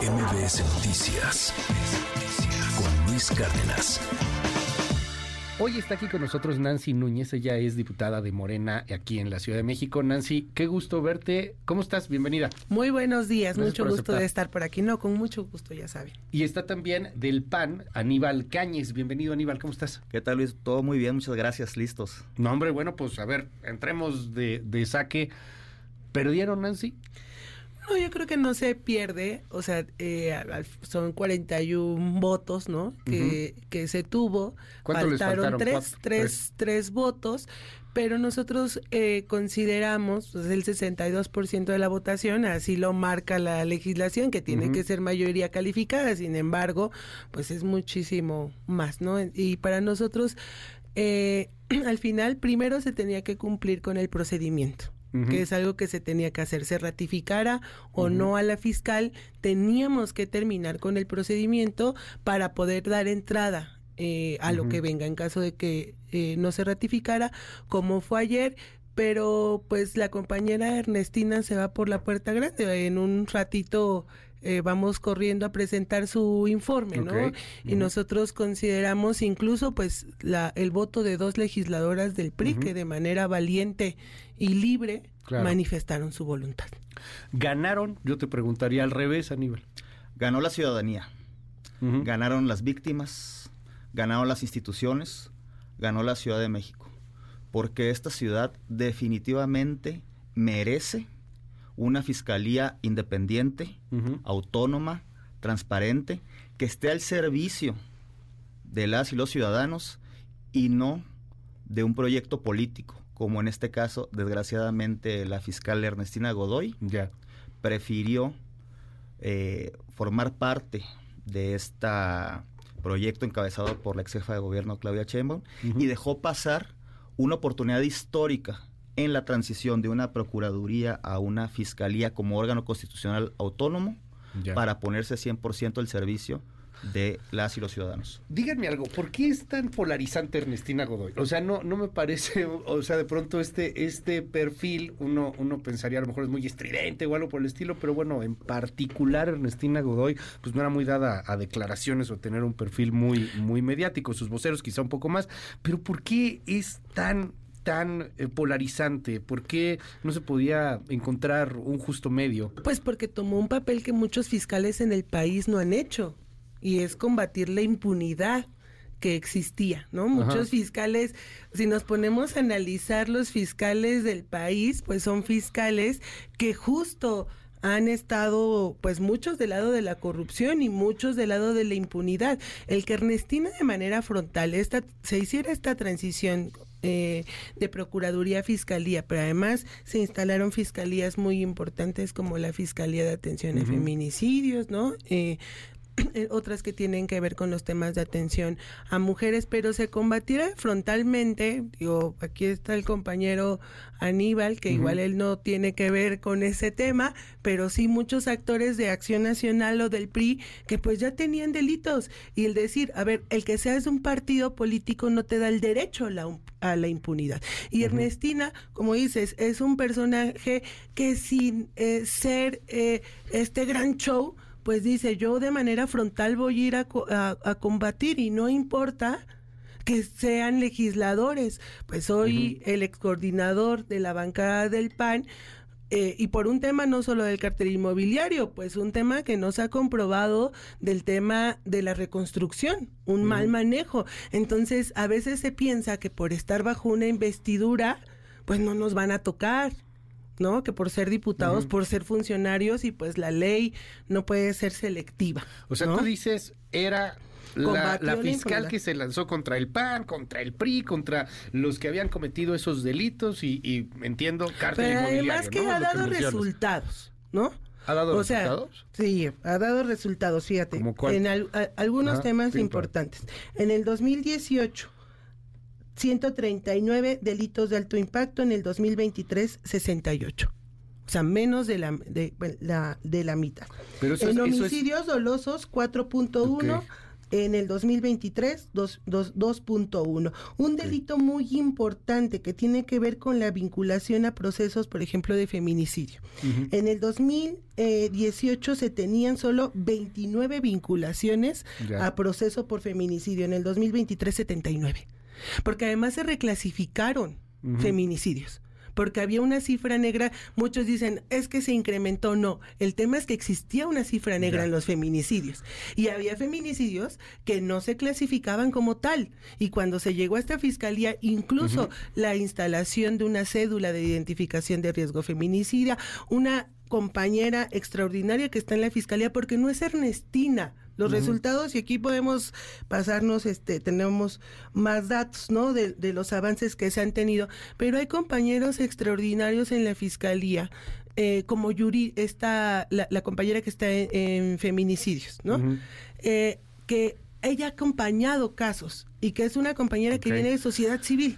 MBS Noticias con Luis Cárdenas. Hoy está aquí con nosotros Nancy Núñez, ella es diputada de Morena aquí en la Ciudad de México. Nancy, qué gusto verte. ¿Cómo estás? Bienvenida. Muy buenos días, mucho gusto de estar por aquí. No, con mucho gusto, ya saben. Y está también del PAN, Aníbal Cáñez. Bienvenido, Aníbal, ¿cómo estás? ¿Qué tal, Luis? Todo muy bien, muchas gracias, listos. No, hombre, bueno, pues a ver, entremos de, de saque. ¿Perdieron, Nancy? No, yo creo que no se pierde, o sea, eh, son 41 votos, ¿no? Que, que se tuvo. ¿Cuántos faltaron? Tres, tres, tres, votos, pero nosotros eh, consideramos pues, el 62% de la votación, así lo marca la legislación, que tiene que ser mayoría calificada, sin embargo, pues es muchísimo más, ¿no? Y para nosotros, eh, al final, primero se tenía que cumplir con el procedimiento que es algo que se tenía que hacer, se ratificara o no a la fiscal, teníamos que terminar con el procedimiento para poder dar entrada eh, a lo que venga en caso de que eh, no se ratificara, como fue ayer, pero pues la compañera Ernestina se va por la puerta grande. En un ratito eh, vamos corriendo a presentar su informe, ¿no? Y nosotros consideramos incluso pues la, el voto de dos legisladoras del PRI que de manera valiente y libre manifestaron su voluntad. ¿Ganaron? Yo te preguntaría al revés, Aníbal. Ganó la ciudadanía, ganaron las víctimas, ganaron las instituciones, ganó la Ciudad de México, porque esta ciudad definitivamente merece una fiscalía independiente, autónoma, transparente, que esté al servicio de las y los ciudadanos y no de un proyecto político, como en este caso, desgraciadamente, la fiscal Ernestina Godoy prefirió eh, formar parte de este proyecto encabezado por la ex jefa de gobierno Claudia Sheinbaum y dejó pasar una oportunidad histórica en la transición de una procuraduría a una fiscalía como órgano constitucional autónomo para ponerse 100% al servicio de las y los ciudadanos. Díganme algo, ¿por qué es tan polarizante Ernestina Godoy? O sea, no, no me parece, o sea, de pronto este, este perfil, uno, uno pensaría a lo mejor es muy estridente o algo por el estilo, pero bueno, en particular Ernestina Godoy, pues no era muy dada a declaraciones o tener un perfil muy, muy mediático, sus voceros quizá un poco más, pero ¿por qué es tan tan eh, polarizante? ¿Por qué no se podía encontrar un justo medio? Pues porque tomó un papel que muchos fiscales en el país no han hecho y es combatir la impunidad que existía, ¿no? Muchos fiscales, si nos ponemos a analizar los fiscales del país, pues son fiscales que justo han estado, pues muchos del lado de la corrupción y muchos del lado de la impunidad. El que Ernestina de manera frontal esta, se hiciera esta transición eh, de Procuraduría Fiscalía, pero además se instalaron fiscalías muy importantes como la Fiscalía de Atención a Feminicidios, ¿no? Eh, Eh, otras que tienen que ver con los temas de atención a mujeres, pero se combatiera frontalmente, digo, aquí está el compañero Aníbal, que igual él no tiene que ver con ese tema, pero sí muchos actores de Acción Nacional o del PRI que pues ya tenían delitos. Y el decir, a ver, el que seas de un partido político no te da el derecho a la, a la impunidad. Y Ernestina, como dices, es un personaje que sin eh, ser eh, este gran show, pues dice, yo de manera frontal voy a ir a, combatir y no importa que sean legisladores. Pues soy el ex coordinador de la bancada del PAN. Eh, y por un tema no solo del cartel inmobiliario, pues un tema que no se ha comprobado del tema de la reconstrucción, un mal manejo. Entonces, a veces se piensa que por estar bajo una investidura, pues no nos van a tocar. ¿No? Que por ser diputados, por ser funcionarios y pues la ley no puede ser selectiva. O sea, tú dices, era la, fiscal que se lanzó contra el PAN, contra el PRI, contra los que habían cometido esos delitos y, entiendo, cártel Pero además que ha dado resultados, ¿no? ¿Ha dado resultados? sí, ha dado resultados, fíjate. En algunos temas importantes. En el 2018 139 delitos de alto impacto, en el 2023 68. O sea, menos de la, de, la, de la mitad. en homicidios dolosos 4.1, en el 2023 2.1. Un delito muy importante que tiene que ver con la vinculación a procesos, por ejemplo, de feminicidio. En el 2018 se tenían solo 29 vinculaciones a proceso por feminicidio, en el 2023 79. Porque además se reclasificaron feminicidios. Porque había una cifra negra, muchos dicen, es que se incrementó, no, el tema es que existía una cifra negra en los feminicidios. Y había feminicidios que no se clasificaban como tal. Y cuando se llegó a esta fiscalía, incluso la instalación de una cédula de identificación de riesgo feminicida, una compañera extraordinaria que está en la fiscalía porque no es Ernestina, los resultados y aquí podemos pasarnos, este, tenemos más datos, ¿no? De, los avances que se han tenido, pero hay compañeros extraordinarios en la fiscalía, eh, como Yuri, está la, compañera que está en, feminicidios, ¿no? Eh, que ella ha acompañado casos y que es una compañera que viene de sociedad civil.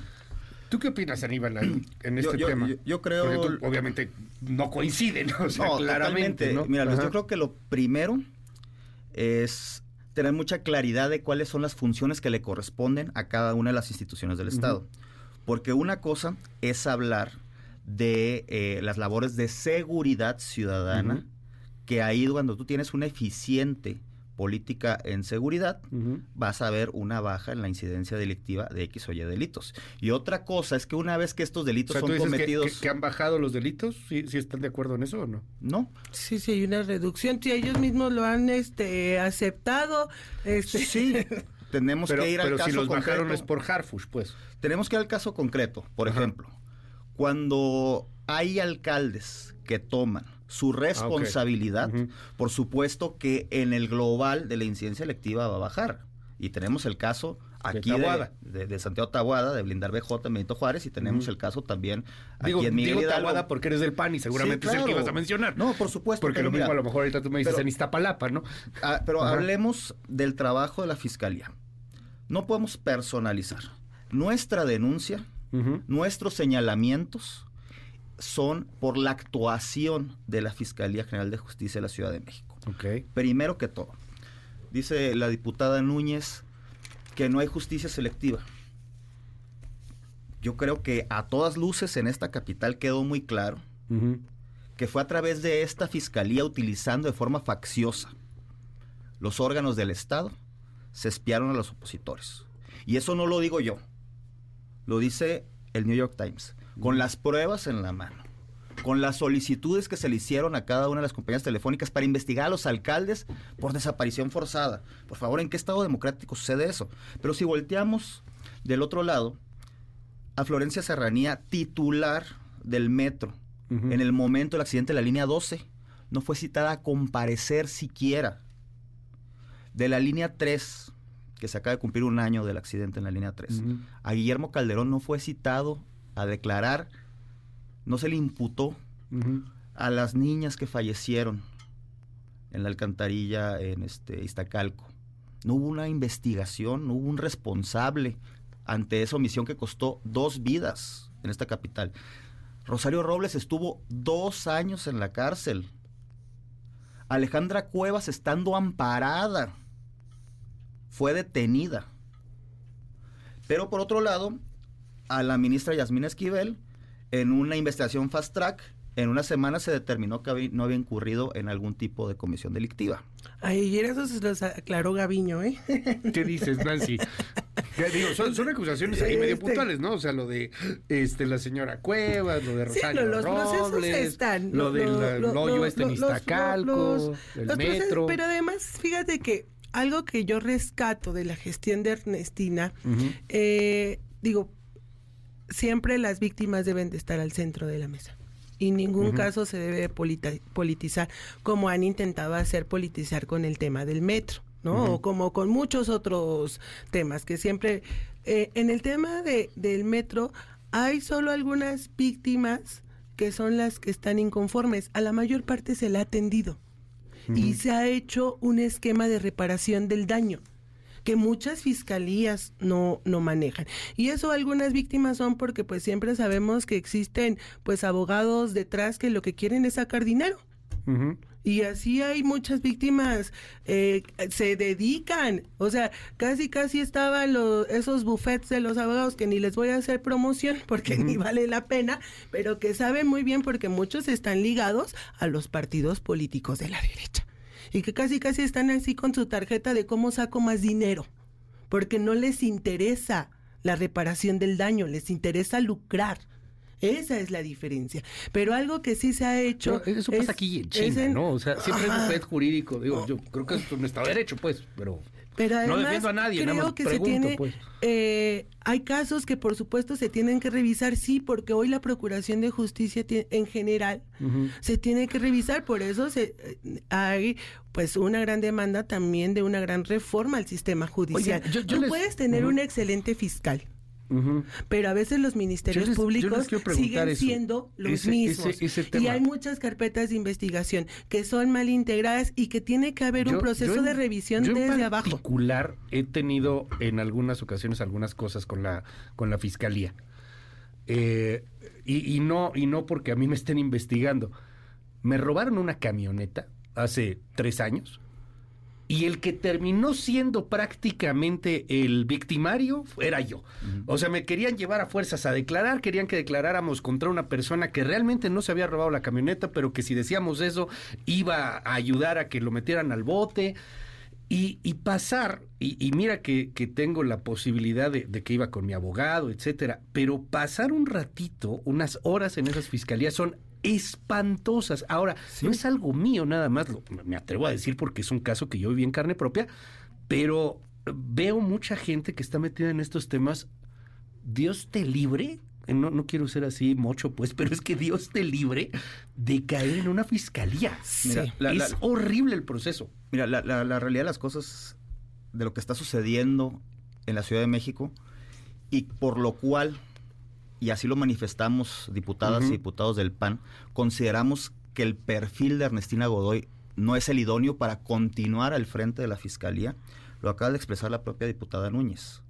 ¿Tú qué opinas, Aníbal, en este tema? Yo, creo... obviamente no coinciden, ¿no? O claramente. Mira, yo creo que lo primero es tener mucha claridad de cuáles son las funciones que le corresponden a cada una de las instituciones del Estado. Porque una cosa es hablar de eh, las labores de seguridad ciudadana, que ahí cuando tú tienes una eficiente política en seguridad, vas a ver una baja en la incidencia delictiva de X o Y delitos. Y otra cosa es que una vez que estos delitos son cometidos... Que, han bajado los delitos? ¿Sí, están de acuerdo en eso o no? No. Sí, sí, hay una reducción. Sí, ellos mismos lo han este, aceptado. Este... Sí. Tenemos que ir al pero caso si los bajaron es por Harfush, pues. Tenemos que ir al caso concreto. Por ejemplo, cuando hay alcaldes que toman su ah, responsabilidad, por supuesto que en el global de la incidencia electiva va a bajar. Y tenemos el caso aquí de, de, Santiago Tabuada, de Blindar BJ, Benito Juárez, y tenemos el caso también aquí en Miguel digo Tabuada porque eres del PAN y seguramente es el que ibas a mencionar. No, por supuesto. Porque lo mismo a lo mejor ahorita tú me dices en Iztapalapa, ¿no? Ah, pero hablemos del trabajo de la Fiscalía. No podemos personalizar. Nuestra denuncia, nuestros señalamientos, son por la actuación de la Fiscalía General de Justicia de la Ciudad de México. Primero que todo, dice la diputada Núñez que no hay justicia selectiva. Yo creo que a todas luces en esta capital quedó muy claro que fue a través de esta fiscalía utilizando de forma facciosa los órganos del Estado, se espiaron a los opositores. Y eso no lo digo yo, lo dice el New York Times con las pruebas en la mano, con las solicitudes que se le hicieron a cada una de las compañías telefónicas para investigar a los alcaldes por desaparición forzada. Por favor, ¿en qué Estado democrático sucede eso? Pero si volteamos del otro lado, a Florencia Serranía, titular del metro, en el momento del accidente de la línea 12, no fue citada a comparecer siquiera. De la línea 3, que se acaba de cumplir un año del accidente en la línea 3, a Guillermo Calderón no fue citado a declarar, no se le imputó a las niñas que fallecieron en la alcantarilla en este Iztacalco. No hubo una investigación, no hubo un responsable ante esa omisión que costó dos vidas en esta capital. Rosario Robles estuvo dos años en la cárcel. Alejandra Cuevas, estando amparada, fue detenida. Pero por otro lado, a la ministra Yasmín Esquivel en una investigación fast track. En una semana se determinó que no había incurrido en algún tipo de comisión delictiva. Ayer eso se los aclaró Gaviño, ¿eh? ¿Qué dices, Nancy? Digo, son, acusaciones ahí medio este puntuales, ¿no? O sea, lo de este la señora Cuevas, lo de Rosario sí, los Robles, están, lo del hoyo este en Iztacalco, el metro. pero además, fíjate que algo que yo rescato de la gestión de Ernestina, eh, digo, siempre las víctimas deben de estar al centro de la mesa. Y en ningún caso se debe politizar como han intentado hacer politizar con el tema del metro, ¿no? O como con muchos otros temas que siempre... Eh, en el tema de, del metro hay solo algunas víctimas que son las que están inconformes. A la mayor parte se le ha atendido y se ha hecho un esquema de reparación del daño que muchas fiscalías no, no manejan. Y eso algunas víctimas son porque pues siempre sabemos que existen pues abogados detrás que lo que quieren es sacar dinero. Y así hay muchas víctimas, eh, se dedican, o sea, casi casi estaban los, esos buffets de los abogados que ni les voy a hacer promoción porque ni vale la pena, pero que saben muy bien porque muchos están ligados a los partidos políticos de la derecha. Y que casi casi están así con su tarjeta de cómo saco más dinero, porque no les interesa la reparación del daño, les interesa lucrar. Esa es la diferencia. Pero algo que sí se ha hecho. eso pasa aquí en China, ¿no? O sea, siempre es un jurídico. Digo, yo creo que esto no está derecho, pues, pero. Pero además, no defiendo a nadie, creo nada más que pregunto, se tiene, pues. eh, hay casos que por supuesto se tienen que revisar, sí, porque hoy la Procuración de Justicia en general se tiene que revisar, por eso se, eh, hay pues una gran demanda también de una gran reforma al sistema judicial. Tú puedes tener un excelente fiscal, pero a veces los ministerios públicos siguen siendo los mismos. y hay muchas carpetas de investigación que son mal integradas y que tiene que haber un proceso de revisión desde abajo. En particular he tenido en algunas ocasiones algunas cosas con la, con la fiscalía. Eh, y, no, y no porque a mí me estén investigando. Me robaron una camioneta hace tres años y el que terminó siendo prácticamente el victimario era yo. O sea, me querían llevar a fuerzas a declarar, querían que declaráramos contra una persona que realmente no se había robado la camioneta, pero que si decíamos eso iba a ayudar a que lo metieran al bote. Y, pasar, y, mira que, tengo la posibilidad de, de, que iba con mi abogado, etcétera, pero pasar un ratito, unas horas en esas fiscalías son espantosas. Ahora, no es algo mío nada más, lo, me atrevo a decir porque es un caso que yo viví en carne propia, pero veo mucha gente que está metida en estos temas. Dios te libre, no, no quiero ser así mocho, pues, pero es que Dios te libre de caer en una fiscalía. es horrible el proceso. Mira, la, la, realidad de las cosas, de lo que está sucediendo en la Ciudad de México, y por lo cual y así lo manifestamos diputadas y diputados del PAN, consideramos que el perfil de Ernestina Godoy no es el idóneo para continuar al frente de la Fiscalía, lo acaba de expresar la propia diputada Núñez.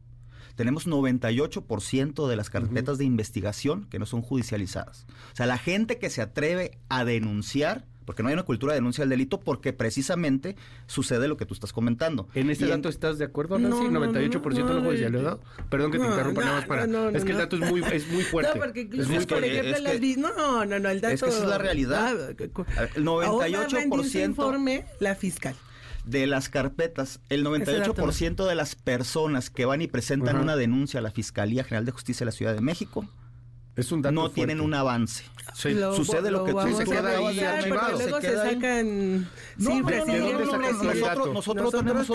Tenemos 98% de las carpetas de investigación que no son judicializadas. O sea, la gente que se atreve a denunciar porque no hay una cultura de denuncia del delito porque precisamente sucede lo que tú estás comentando. ¿En este dato estás de acuerdo, Nancy? No, 98% no, no, lo dado. Perdón que te interrumpa nada más para... es que el dato es muy, es muy fuerte. No, porque incluso, es por ejemplo, las... no, no, no, el dato... Es que esa es la realidad. Ah, el 98%... informe la fiscal de las carpetas, el 98% de las personas que van y presentan una denuncia a la Fiscalía General de Justicia de la Ciudad de México es un no tienen un avance. Sucede lo, que tú se queda ahí archivado. Se, se sacan no, sí, nosotros, nosotros, tenemos,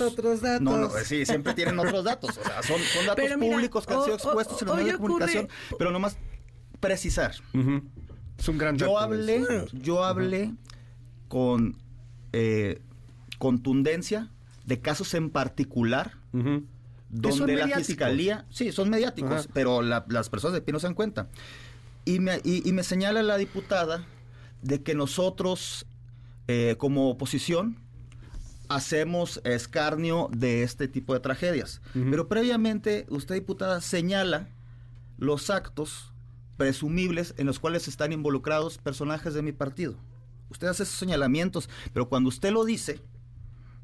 otros, datos. No, no, sí, siempre tienen otros datos. O sea, son, son datos públicos que han sido expuestos en los medios de comunicación. Pero nomás precisar. Es un gran Yo hablé, yo hablé con eh, contundencia de casos en particular donde la fiscalía, sí, son mediáticos, pero las personas de pie no se dan cuenta. Y me, y, me señala la diputada de que nosotros, eh, como oposición, hacemos escarnio de este tipo de tragedias. Pero previamente, usted, diputada, señala los actos presumibles en los cuales están involucrados personajes de mi partido. Usted hace esos señalamientos, pero cuando usted lo dice,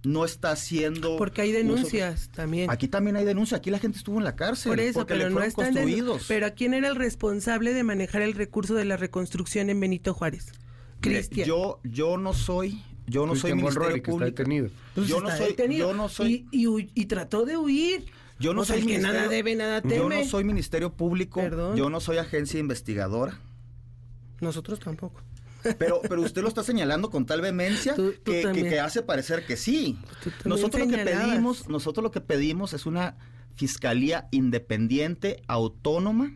no está haciendo... Porque hay denuncias también. Aquí también hay denuncias, aquí la gente estuvo en la cárcel. Por eso, pero no están construidos. Pero ¿quién era el responsable de manejar el recurso de la reconstrucción en Benito Juárez? Cristian. Yo, yo no soy... Yo no soy ministerio público. Pues yo, no soy, yo no soy... Y, trató de huir. Yo no soy que nada debe, nada teme. Yo no soy ministerio público. Yo no soy agencia investigadora. Nosotros tampoco. Pero, pero usted lo está señalando con tal vehemencia que, hace parecer que sí. Nosotros lo que pedimos, nosotros lo que pedimos es una fiscalía independiente, autónoma,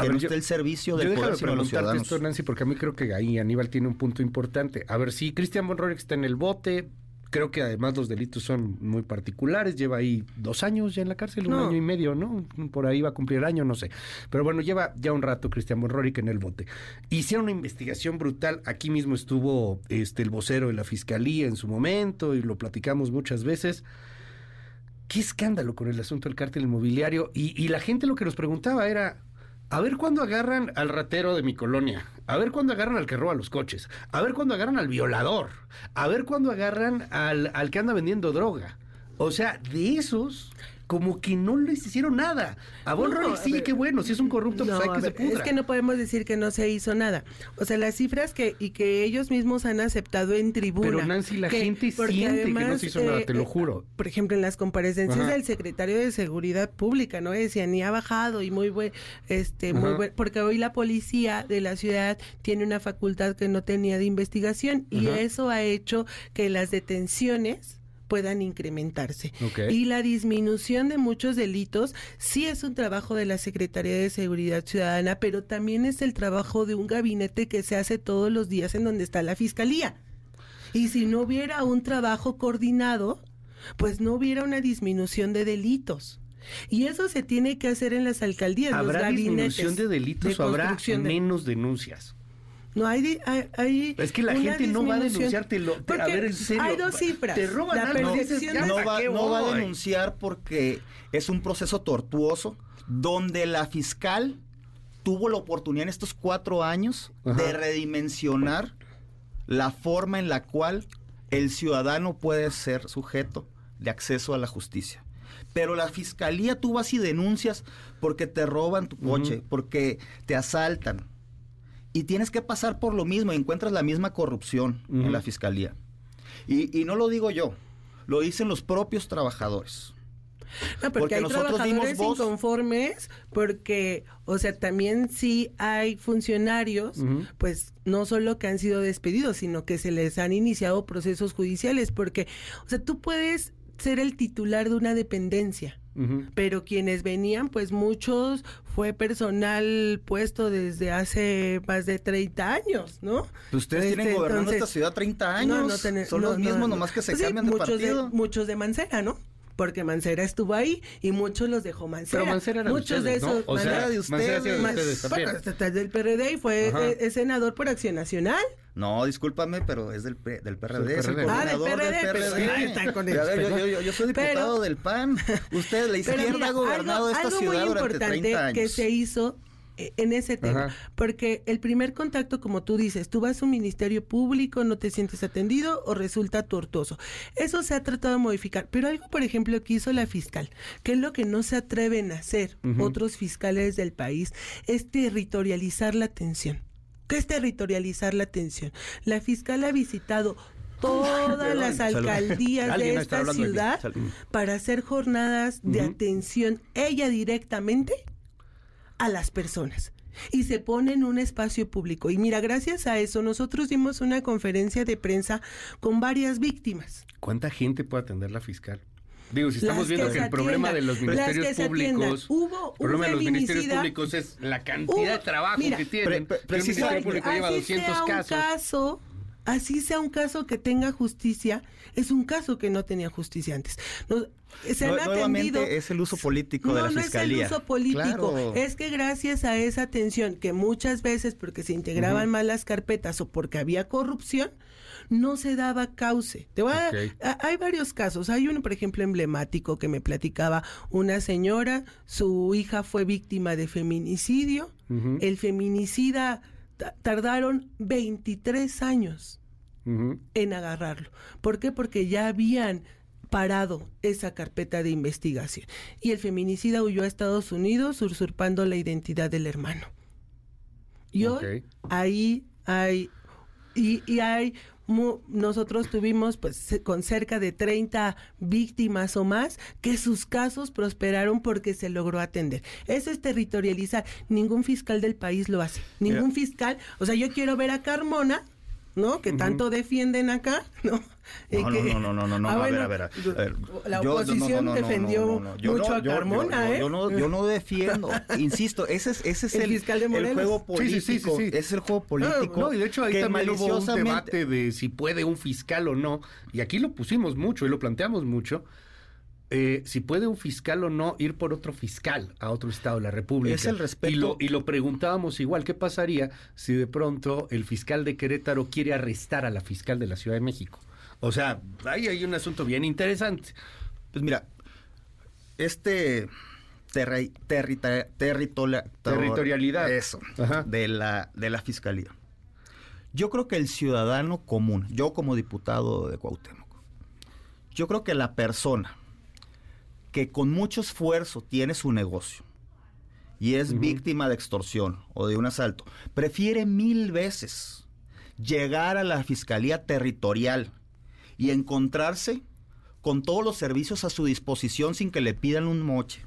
que no esté el servicio del poder, sino los ciudadanos. Esto, Nancy, porque a mí creo que ahí Aníbal tiene un punto importante. A ver, si Cristian Bonroy está en el bote, Creo que además los delitos son muy particulares. Lleva ahí dos años ya en la cárcel, un año y medio, ¿no? Por ahí va a cumplir el año, no sé. Pero bueno, lleva ya un rato Cristian Bonroric en el bote. Hicieron una investigación brutal. Aquí mismo estuvo este el vocero de la fiscalía en su momento y lo platicamos muchas veces. Qué escándalo con el asunto del cártel inmobiliario. Y, y la gente lo que nos preguntaba era, A ver cuándo agarran al ratero de mi colonia. A ver cuándo agarran al que roba los coches. A ver cuándo agarran al violador. A ver cuándo agarran al, al que anda vendiendo droga. O sea, de esos, como que no les hicieron nada. A Von No, sí, ver, qué bueno. Si es un corrupto, No, pues hay a que se pudra. es que no podemos decir que no se hizo nada. O sea, las cifras que y que ellos mismos han aceptado en tribuna. Pero, Nancy, la gente porque siente que no se hizo nada, te lo juro. Por ejemplo, en las comparecencias Ajá. del secretario de Seguridad Pública, ¿no? Decían, ni ha bajado y muy buen, este, muy buen, porque hoy la policía de la ciudad tiene una facultad que no tenía de investigación y Ajá. eso ha hecho que las detenciones puedan incrementarse. Y la disminución de muchos delitos sí es un trabajo de la Secretaría de Seguridad Ciudadana, pero también es el trabajo de un gabinete que se hace todos los días en donde está la Fiscalía. Y si no hubiera un trabajo coordinado, pues no hubiera una disminución de delitos. Y eso se tiene que hacer en las alcaldías, los ¿Habrá gabinetes disminución de delitos o habrá menos denuncias? No hay, di- hay, hay Es que la gente no va a denunciarte. Lo, te- a Porque ver, en serio. Hay dos cifras. Te roban La algo, dices, percepción ya de- no ¿para va, qué no va a denunciar porque es un proceso tortuoso donde la fiscal tuvo la oportunidad en estos cuatro años Ajá. de redimensionar la forma en la cual el ciudadano puede ser sujeto de acceso a la justicia. Pero la fiscalía tú vas y denuncias porque te roban tu coche, porque te asaltan. Y tienes que pasar por lo mismo y encuentras la misma corrupción en la fiscalía. Y, y no lo digo yo, lo dicen los propios trabajadores. No, porque, Porque hay nosotros trabajadores dimos inconformes, porque, o sea, también sí hay funcionarios, pues no solo que han sido despedidos, sino que se les han iniciado procesos judiciales, porque, o sea, tú puedes ser el titular de una dependencia. Pero quienes venían, pues muchos fue personal puesto desde hace más de 30 años, ¿no? Pues ustedes Este, tienen gobernando entonces- esta ciudad 30 años. No, no Son no, los mismos, no. nomás que se Pues sí, cambian de muchos partido. muchos de Mancera, ¿no? Porque Mancera estuvo ahí y muchos los dejó Mancera. Pero Mancera era de muchos ustedes, de ¿no? esos O sea, Mancera de Mancera sí de ustedes bueno, del PRD y fue eh, es senador por Acción Nacional. No, discúlpame, pero es del, del PRD, es el PRD. Ah, del coordinador del PRD, PRD. pues, con ver, yo, yo- yo- yo soy diputado Pero- del PAN. Usted, la izquierda, mira, ha gobernado algo, esta algo ciudad muy durante importante 30 años. que se hizo en ese tema, Ajá. porque el primer contacto, como tú dices, tú vas a un ministerio público, no te sientes atendido o resulta tortuoso. Eso se ha tratado de modificar, pero algo, por ejemplo, que hizo la fiscal, que es lo que no se atreven a hacer otros fiscales del país, es territorializar la atención. ¿Qué es territorializar la atención? La fiscal ha visitado todas las alcaldías de esta de ciudad para hacer jornadas de atención ella directamente a las personas y se pone en un espacio público. Y mira, gracias a eso nosotros dimos una conferencia de prensa con varias víctimas. ¿Cuánta gente puede atender la fiscal? Digo, si estamos Las viendo que que, el problema de los ministerios que se atiendan. públicos, Hubo el problema de los ministerios públicos es la cantidad hubo- de trabajo mira, que tienen. pre- pre- precisamente- público lleva así 200 sea un casos. caso, así sea un caso que tenga justicia, es un caso que no tenía justicia antes. No, se han atendido es el uso político no, de la no fiscalía. es el uso político, Claro. es que gracias a esa atención que muchas veces porque se integraban mal las carpetas o porque había corrupción, no se daba cauce. Te voy a- a- hay varios casos. Hay uno, por ejemplo, emblemático que me platicaba una señora, su hija fue víctima de feminicidio, el feminicida tardaron 23 años en agarrarlo. ¿Por qué? Porque ya habían parado esa carpeta de investigación. Y el feminicida huyó a Estados Unidos usurpando la identidad del hermano. Y hoy ahí hay, y, y hay, mu- nosotros tuvimos pues con cerca de 30 víctimas o más que sus casos prosperaron porque se logró atender. Eso es territorializar. Ningún fiscal del país lo hace. Ningún fiscal, o sea, yo quiero ver a Carmona, ¿no? Que tanto defienden acá, ¿no? No, que- no, no, no, no, no, Ah, a ver, a ver, a ver. La oposición defendió mucho a Carmona, yo- ¿eh? Yo no, yo no defiendo, insisto, ese es, ese es El el, fiscal de el Morelos. juego Sí, sí, sí, sí, político, es el juego político. No, y de hecho ahí que también hubo un maliciosamente- debate de si puede un fiscal o no. Y aquí lo pusimos mucho y lo planteamos mucho. Eh, si puede un fiscal o no ir por otro fiscal a otro estado de la República. Es el respeto. Y lo, y lo preguntábamos igual, ¿qué pasaría si de pronto el fiscal de Querétaro quiere arrestar a la fiscal de la Ciudad de México? O sea, ahí hay un asunto bien interesante. Pues mira, este territorialidad. Eso, de la, de la fiscalía. Yo creo que el ciudadano común, yo como diputado de Cuauhtémoc, yo creo que la persona que con mucho esfuerzo tiene su negocio y es víctima de extorsión o de un asalto, prefiere mil veces llegar a la fiscalía territorial y encontrarse con todos los servicios a su disposición sin que le pidan un moche,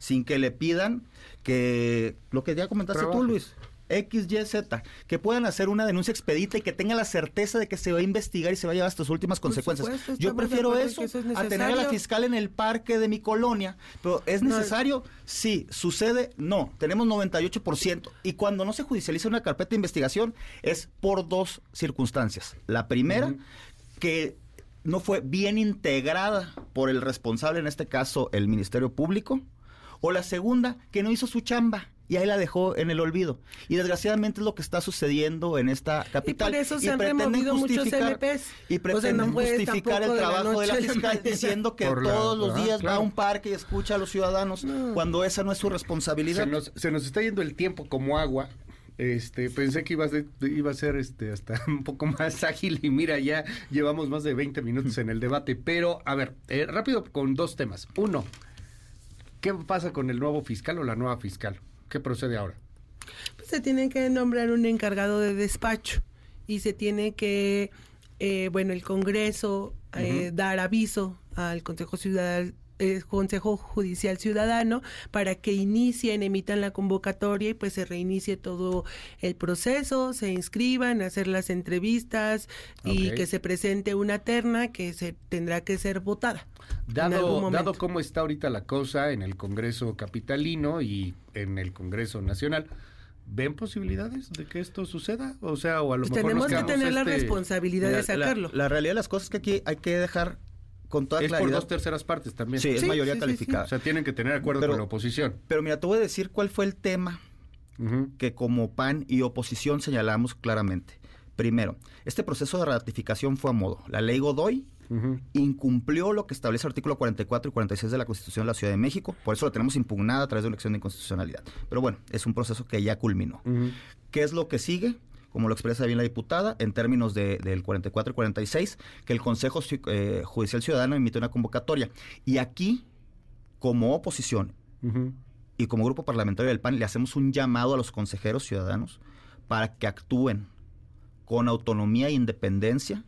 sin que le pidan que lo que ya comentaste tú, Luis, X, Y, Z, que puedan hacer una denuncia expedita y que tengan la certeza de que se va a investigar y se va a llevar hasta sus últimas consecuencias. Yo prefiero eso, a tener a la fiscal en el parque de mi colonia. Pero ¿es necesario? Sí. ¿Sucede? No. Tenemos 98%. Y cuando no se judicializa una carpeta de investigación es por dos circunstancias. La primera, que no fue bien integrada por el responsable, en este caso el Ministerio Público. O la segunda, que no hizo su chamba y ahí la dejó en el olvido. Y desgraciadamente es lo que está sucediendo en esta capital. Y por eso se han removido muchos MPs. Y pretenden justificar el trabajo de la, fiscal diciendo que todos los días va a un parque y escucha a los ciudadanos cuando esa no es su responsabilidad. Se nos, está yendo el tiempo como agua. Este, pensé que iba a ser, iba a ser este, hasta un poco más ágil y mira, ya llevamos más de 20 minutos en el debate. Pero, a ver, eh, rápido con dos temas. Uno, ¿qué pasa con el nuevo fiscal o la nueva fiscal? ¿Qué procede ahora? Pues se tiene que nombrar un encargado de despacho y se tiene que, eh, bueno, el Congreso eh, dar aviso al Consejo Ciudadano eh, Consejo Judicial Ciudadano para que inicien, emitan la convocatoria y pues se reinicie todo el proceso, se inscriban, hacer las entrevistas y que se presente una terna que se tendrá que ser votada. Dado, dado cómo está ahorita la cosa en el Congreso Capitalino y en el Congreso Nacional, ¿Ven posibilidades de que esto suceda? O sea, o a lo pues mejor tenemos que tener la este responsabilidad de sacarlo. La, realidad de las cosas es que aquí hay que dejar con toda es por dos terceras partes también. Sí, es mayoría calificada. o sea, tienen que tener acuerdo con la oposición. Pero mira, te voy a decir cuál fue el tema que como PAN y oposición señalamos claramente. Primero, este proceso de ratificación fue a modo. La ley Godoy incumplió lo que establece el artículo 44 y 46 de la Constitución de la Ciudad de México. Por eso la tenemos impugnada a través de una acción de inconstitucionalidad. Pero bueno, es un proceso que ya culminó. ¿Qué es lo que sigue? Como lo expresa bien la diputada, en términos de, del 44 y 46, que el Consejo eh, Judicial Ciudadano emite una convocatoria. Y aquí, como oposición y como grupo parlamentario del PAN, le hacemos un llamado a los consejeros ciudadanos para que actúen con autonomía e independencia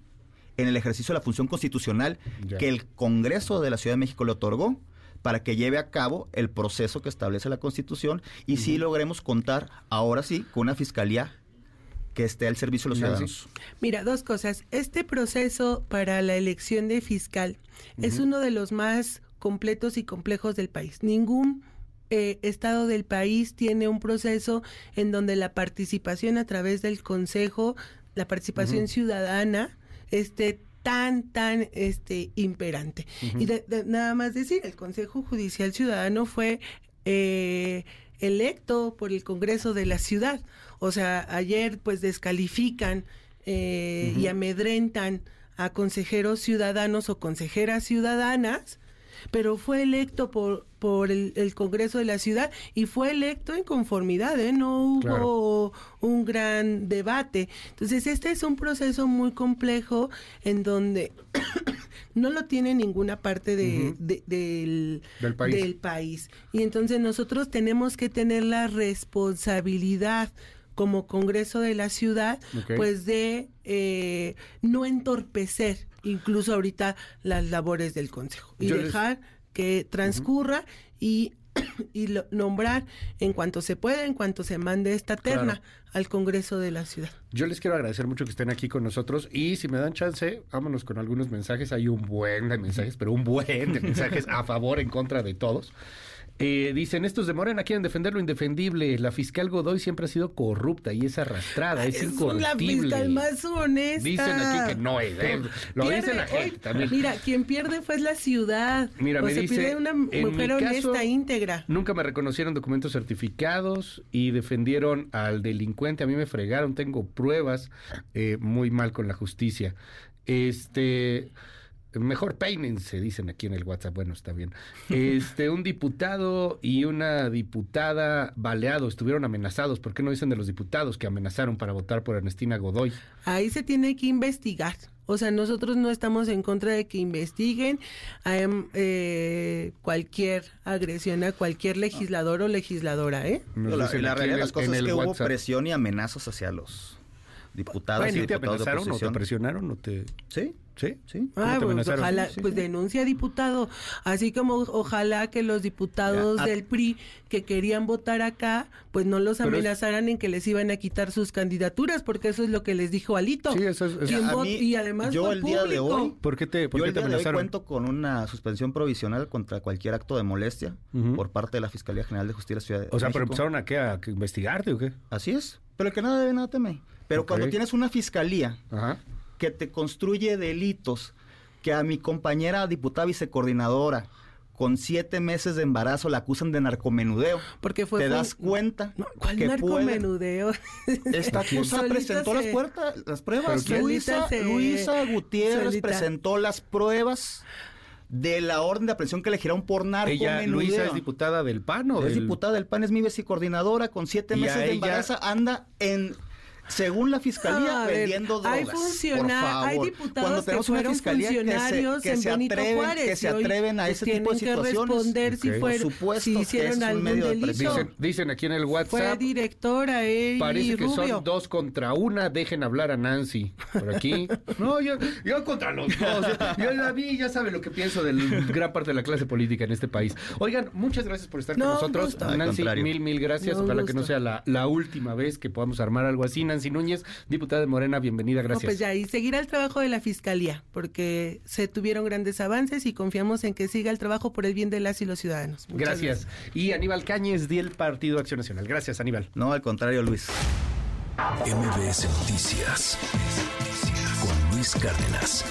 en el ejercicio de la función constitucional que el Congreso de la Ciudad de México le otorgó para que lleve a cabo el proceso que establece la Constitución y si logremos contar ahora sí con una fiscalía que esté al servicio de los ciudadanos. Mira, dos cosas. Este proceso para la elección de fiscal es uno de los más completos y complejos del país. Ningún eh, estado del país tiene un proceso en donde la participación a través del Consejo, la participación ciudadana, esté tan, tan este, imperante. Y nada más decir, el Consejo Judicial Ciudadano fue eh, electo por el Congreso de la ciudad. O sea, ayer pues descalifican eh, y amedrentan a consejeros ciudadanos o consejeras ciudadanas, pero fue electo por, por el, Congreso de la Ciudad y fue electo en conformidad, ¿eh? no hubo un gran debate. Entonces, este es un proceso muy complejo en donde no lo tiene ninguna parte de, del, del país. Y entonces nosotros tenemos que tener la responsabilidad como Congreso de la Ciudad, pues de eh, no entorpecer incluso ahorita las labores del Consejo y dejar que transcurra y y nombrar en cuanto se pueda, en cuanto se mande esta terna al Congreso de la Ciudad. Yo les quiero agradecer mucho que estén aquí con nosotros y si me dan chance, vámonos con algunos mensajes. Hay un buen de mensajes, pero un buen de mensajes a favor, en contra de todos. Eh, dicen, estos de Morena quieren defender lo indefendible. La fiscal Godoy siempre ha sido corrupta y es arrastrada, es, es la fiscal más honesta. Dicen aquí que no es. Eh, lo dice la gente también. Mira, quien pierde fue la ciudad. Mira, me dice, una mujer honesta, íntegra. Nunca me reconocieron documentos certificados y defendieron al delincuente. A mí me fregaron, tengo pruebas. Eh, muy mal con la justicia. Este... Mejor peínense, dicen aquí en el WhatsApp. Bueno, está bien. Este, un diputado y una diputada baleados estuvieron amenazados. ¿Por qué no dicen de los diputados que amenazaron para votar por Ernestina Godoy? Ahí se tiene que investigar. O sea, nosotros no estamos en contra de que investiguen eh, cualquier agresión a cualquier legislador o legisladora, ¿eh? la, la realidad de las cosas es que hubo presión y amenazas hacia los diputados y diputados te amenazaron o te presionaron o te... Sí, ¿Sí? Sí. Ah, pues ojalá, pues denuncia diputado. Así como ojalá que los diputados del PRI que querían votar acá, pues no los amenazaran en que les iban a quitar sus candidaturas, porque eso es lo que les dijo Alito. Sí, eso es. y además yo el día de hoy, ¿por qué te, por yo qué el día de hoy cuento con una suspensión provisional contra cualquier acto de molestia por parte de la Fiscalía General de Justicia Ciudad de O sea, pero empezaron a qué, a investigarte o qué? Así es. Pero el que nada debe nada teme. Pero cuando tienes una fiscalía Ajá que te construye delitos, que a mi compañera diputada vicecoordinadora con siete meses de embarazo la acusan de narcomenudeo. Porque fue... ¿Te das cuenta? ¿Cuál narcomenudeo? Esta acusa presentó las, puertas, las pruebas. Luisa, Luisa Gutiérrez presentó las pruebas de la orden de aprehensión que le giraron por narcomenudeo. Ella, Luisa es diputada del PAN o Es diputada del PAN, es mi vicecoordinadora, con siete meses de embarazo, anda en según la fiscalía, vendiendo drogas. Hay funcionarios, hay diputados Cuando tenemos que una fiscalía funcionarios que se, en Benito atreven, Juárez, que se atreven a ese tipo de situaciones. que responder si, fueron, si hicieron algún delito. Dicen, dicen, aquí en el WhatsApp. Fue directora, eh, Parece que Rubio. son dos contra una. Dejen hablar a Nancy. Por aquí. no, yo, yo contra los dos. Yo la vi, ya sabe lo que pienso de gran parte de la clase política en este país. Oigan, muchas gracias por estar con nosotros. Nancy, mil, mil gracias. No, Ojalá que no sea la, la última vez que podamos armar algo así. Nancy Núñez, diputada de Morena, bienvenida, gracias. No, pues ya, y seguirá el trabajo de la Fiscalía, porque se tuvieron grandes avances y confiamos en que siga el trabajo por el bien de las y los ciudadanos. gracias. Y Aníbal Cáñez, del Partido Acción Nacional. Gracias, Aníbal. No, al contrario, Luis. MBS Noticias con Luis Cárdenas.